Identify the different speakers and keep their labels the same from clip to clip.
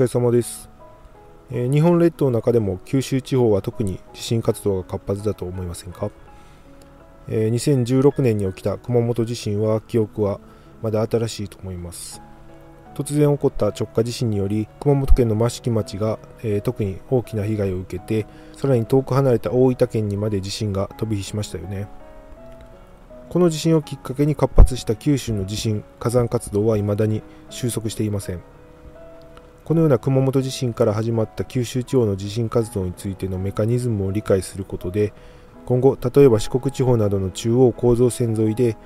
Speaker 1: 疲れ様です、えー、日本列島の中でも九州地方は特に地震活動が活発だと思いませんか、えー、2016年に起きた熊本地震は記憶はまだ新しいと思います。突然起こった直下地震により熊本県の益城町が、えー、特に大きな被害を受けてさらに遠く離れた大分県にまで地震が飛び火しましたよね。この地震をきっかけに活発した九州の地震火山活動は未だに収束していません。このような熊本地震から始まった九州地方の地震活動についてのメカニズムを理解することで今後例えば四国地方などの中央構造線沿いで、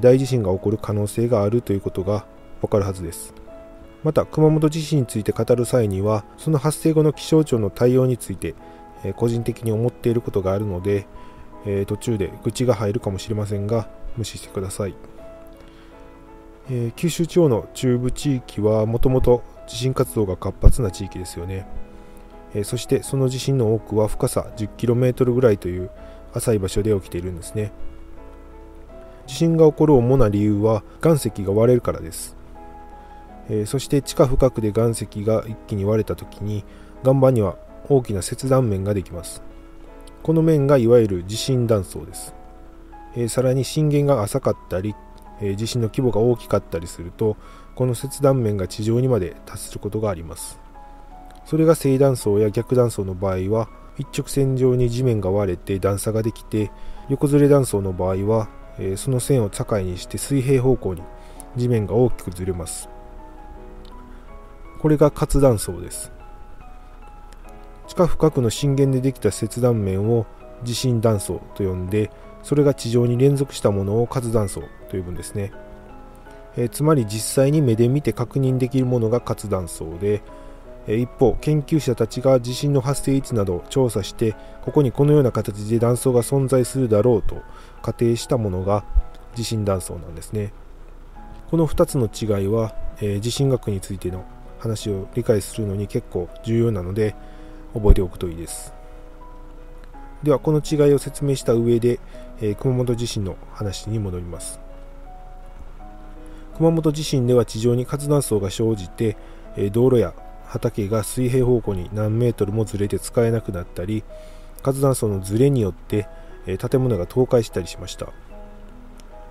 Speaker 1: 大地震が起こる可能性があるということがわかるはずです。また熊本地震について語る際にはその発生後の気象庁の対応について、個人的に思っていることがあるので、途中で愚痴が入るかもしれませんが無視してください、九州地方の中部地域はもともと地震活動が活発な地域ですよね、えそしてその地震の多くは深さ 10km ぐらいという浅い場所で起きているんですね。地震が起こる主な理由は岩石が割れるからです。えー、そして地下深くで岩石が一気に割れた時に岩盤には大きな切断面ができます。この面がいわゆる地震断層です、えー、さらに震源が浅かったり、え、地震の規模が大きかったりするとこの切断面が地上にまで達することがあります。それが正断層や逆断層の場合は一直線上に地面が割れて段差ができて横ずれ断層の場合は、えその線を境にして水平方向に地面が大きくずれます。これが活断層です。地下深くの震源でできた切断面を地震断層と呼んでそれが地上に連続したものを活断層と呼ぶんですね、えー、つまり実際に目で見て確認できるものが活断層で、えー、一方研究者たちが地震の発生位置など調査してここにこのような形で断層が存在するだろうと仮定したものが地震断層なんですね。この2つの違いは、えー、地震学についての話を理解するのに結構重要なので覚えておくといいです。ではこの違いを説明した上で、えー、熊本地震の話に戻ります。熊本地震では地上に活断層が生じて、え、道路や畑が水平方向に何メートルもずれて使えなくなったり活断層のずれによって、え、建物が倒壊したりしました。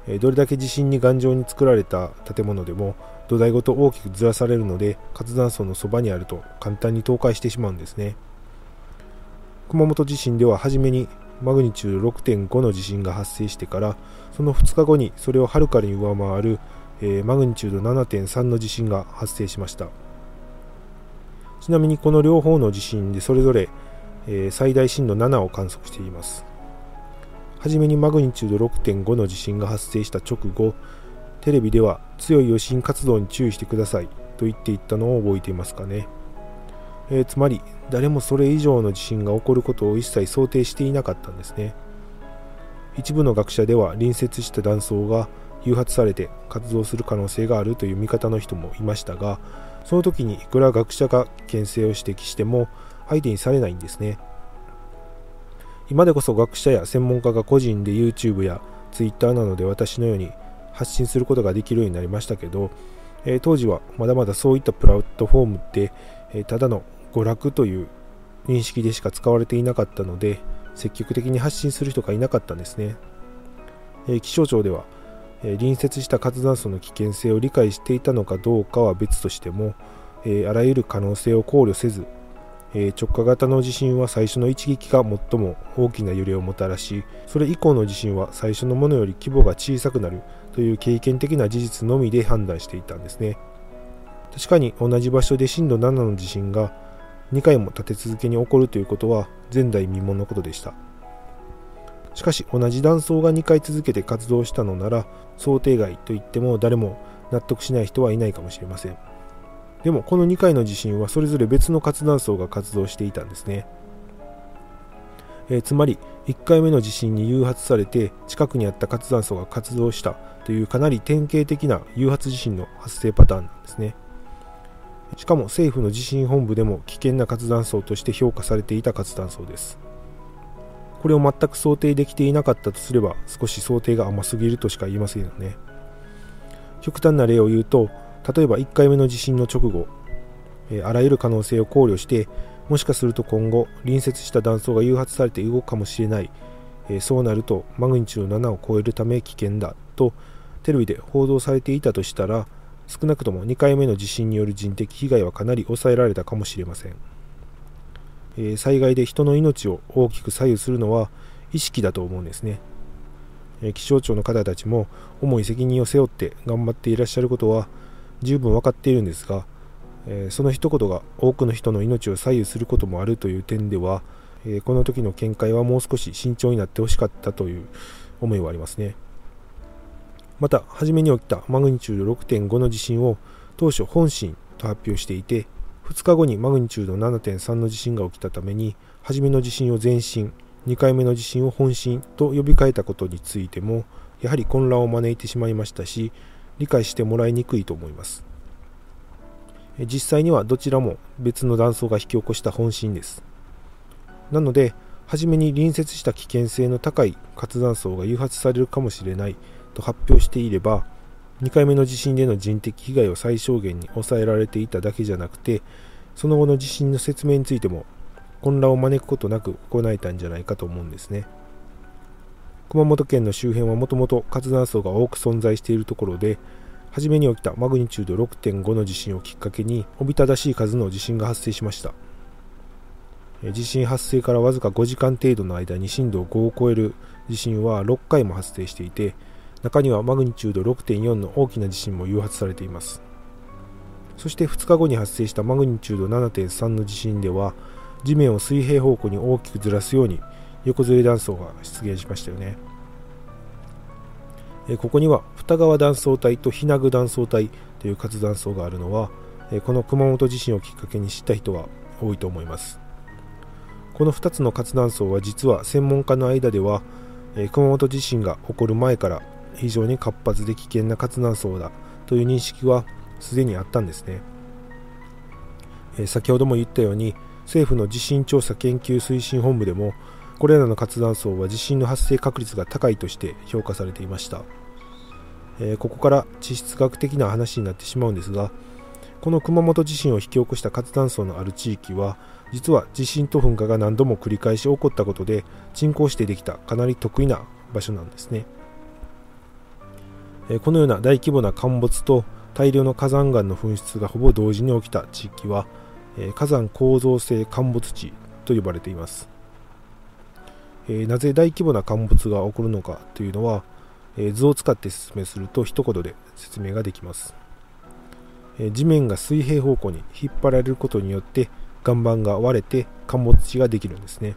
Speaker 1: えどれだけ地震に頑丈に作られた建物でも土台ごと大きくずらされるので活断層のそばにあると簡単に倒壊してしまうんですね。熊本地震では初めにマグニチュード6.5の地震が発生してからその2日後にそれをはるかに上回る、えー、マグニチュード7.3の地震が発生しました。ちなみにこの両方の地震でそれぞれ、えー、最大震度7を観測しています。初めにマグニチュード6.5の地震が発生した直後テレビでは強い余震活動に注意してくださいと言っていったのを覚えていますかね、えー、つまり誰もそれ以上の地震が起こることを一切想定していなかったんですね。一部の学者では隣接した断層が誘発されて活動する可能性があるという見方の人もいましたがその時にいくら学者が牽制を指摘しても相手にされないんですね。今でこそ学者や専門家が個人で YouTube や Twitter などで私のように発信することができるようになりましたけど、えー、当時はまだまだそういったプラットフォームって、えー、ただの娯楽という認識でしか使われていなかったので積極的に発信する人がいなかったんですね、えー、気象庁では、隣接した活断層の危険性を理解していたのかどうかは別としても、えあらゆる可能性を考慮せずえ直下型の地震は最初の一撃が最も大きな揺れをもたらしそれ以降の地震は最初のものより規模が小さくなるという経験的な事実のみで判断していたんですね。確かに同じ場所で震度7の地震が2回も立て続けに起こるということは前代未聞のことでした。しかし同じ断層が2回続けて活動したのなら想定外と言っても誰も納得しない人はいないかもしれません。でもこの2回の地震はそれぞれ別の活断層が活動していたんですね、えー、つまり1回目の地震に誘発されて近くにあった活断層が活動したというかなり典型的な誘発地震の発生パターンなんですね。しかも政府の地震本部でも危険な活断層として評価されていた活断層です。これを全く想定できていなかったとすれば少し想定が甘すぎるとしか言いませんよね。極端な例を言うと例えば1回目の地震の直後あらゆる可能性を考慮してもしかすると今後隣接した断層が誘発されて動くかもしれない、そうなるとマグニチュード7を超えるため危険だとテレビで報道されていたとしたら少なくとも2回目の地震による人的被害はかなり抑えられたかもしれません、え、災害で人の命を大きく左右するのは意識だと思うんですね、え、気象庁の方たちも重い責任を背負って頑張っていらっしゃることは十分分かっているんですが、え、その一言が多くの人の命を左右することもあるという点では、えこの時の見解はもう少し慎重になってほしかったという思いはありますね。また初めに起きたマグニチュード6.5の地震を当初本震と発表していて2日後にマグニチュード7.3の地震が起きたために初めの地震を前震2回目の地震を本震と呼び替えたことについてもやはり混乱を招いてしまいましたし理解してもらいにくいと思います。実際にはどちらも別の断層が引き起こした本震です。なので初めに隣接した危険性の高い活断層が誘発されるかもしれないと発表していれば2回目の地震での人的被害を最小限に抑えられていただけじゃなくてその後の地震の説明についても混乱を招くことなく行えたんじゃないかと思うんですね。熊本県の周辺はもともと活断層が多く存在しているところで初めに起きたマグニチュード6.5の地震をきっかけにおびただしい数の地震が発生しました。地震発生からわずか5時間程度の間に震度5を超える地震は6回も発生していて中にはマグニチュード6.4の大きな地震も誘発されています。そして2日後に発生したマグニチュード7.3の地震では地面を水平方向に大きくずらすように横ずれ断層が出現しましたよね。ここには二川断層帯と日名具断層帯という活断層があるのはこの熊本地震をきっかけに知った人は多いと思います。この2つの活断層は実は専門家の間では熊本地震が起こる前から非常に活発で危険な活断層だという認識はすでにあったんですね、え先ほども言ったように政府の地震調査研究推進本部でもこれらの活断層は地震の発生確率が高いとして評価されていました、えここから地質学的な話になってしまうんですがこの熊本地震を引き起こした活断層のある地域は実は地震と噴火が何度も繰り返し起こったことで沈降してできたかなり得意な場所なんですね。このような大規模な陥没と大量の火山岩の噴出がほぼ同時に起きた地域は火山構造性陥没地と呼ばれています。なぜ大規模な陥没が起こるのかというのは図を使って説明すると一言で説明ができます。地面が水平方向に引っ張られることによって岩盤が割れて陥没地ができるんですね。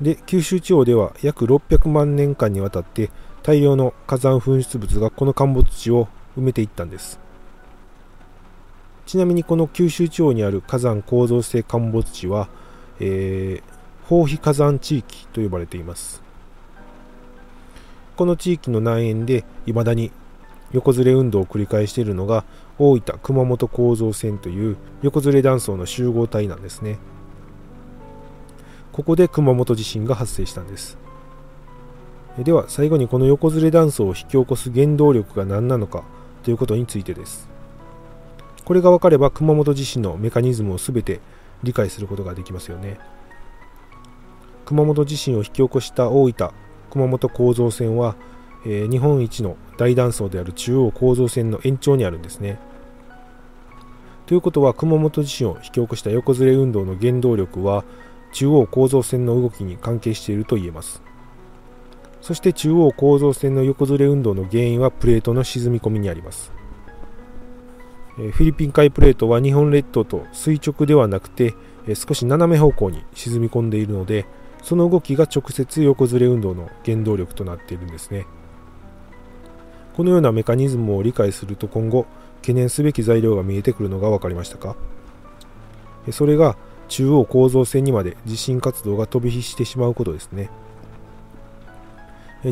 Speaker 1: で九州地方では約600万年間にわたって大量の火山噴出物がこの陥没地を埋めていったんです。ちなみにこの九州地方にある火山構造性陥没地は、えー、放火山地域と呼ばれています。この地域の南縁で未だに横ずれ運動を繰り返しているのが大分熊本構造線という横ずれ断層の集合体なんですね。ここで熊本地震が発生したんです。では最後にこの横ずれ断層を引き起こす原動力が何なのかということについてです。これが分かれば熊本地震のメカニズムを全て理解することができますよね。熊本地震を引き起こした大分熊本構造線は、えー、日本一の大断層である中央構造線の延長にあるんですね。ということは熊本地震を引き起こした横ずれ運動の原動力は中央構造線の動きに関係していると言えます。そして中央構造線の横ずれ運動の原因はプレートの沈み込みにあります。フィリピン海プレートは日本列島と垂直ではなくて少し斜め方向に沈み込んでいるのでその動きが直接横ずれ運動の原動力となっているんですね。このようなメカニズムを理解すると今後懸念すべき材料が見えてくるのが分かりましたか？それが中央構造線にまで地震活動が飛び火してしまうことですね。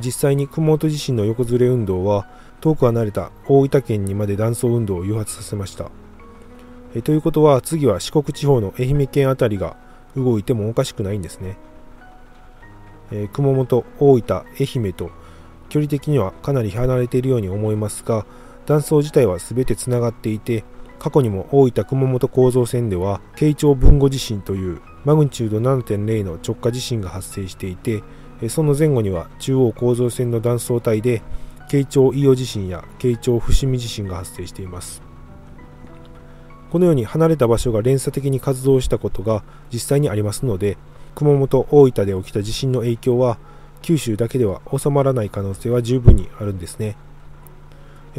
Speaker 1: 実際に熊本地震の横ずれ運動は遠く離れた大分県にまで断層運動を誘発させました。えということは次は四国地方の愛媛県辺りが動いてもおかしくないんですね。え熊本、大分、愛媛と距離的にはかなり離れているように思いますが断層自体は全てつながっていて過去にも大分熊本構造線では慶長豊後地震というマグニチュード7.0の直下地震が発生していてその前後には中央構造線の断層帯で慶長伊予地震や慶長伏見地震が発生しています。このように離れた場所が連鎖的に活動したことが実際にありますので熊本大分で起きた地震の影響は九州だけでは収まらない可能性は十分にあるんですね。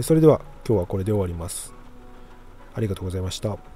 Speaker 1: それでは今日はこれで終わります。ありがとうございました。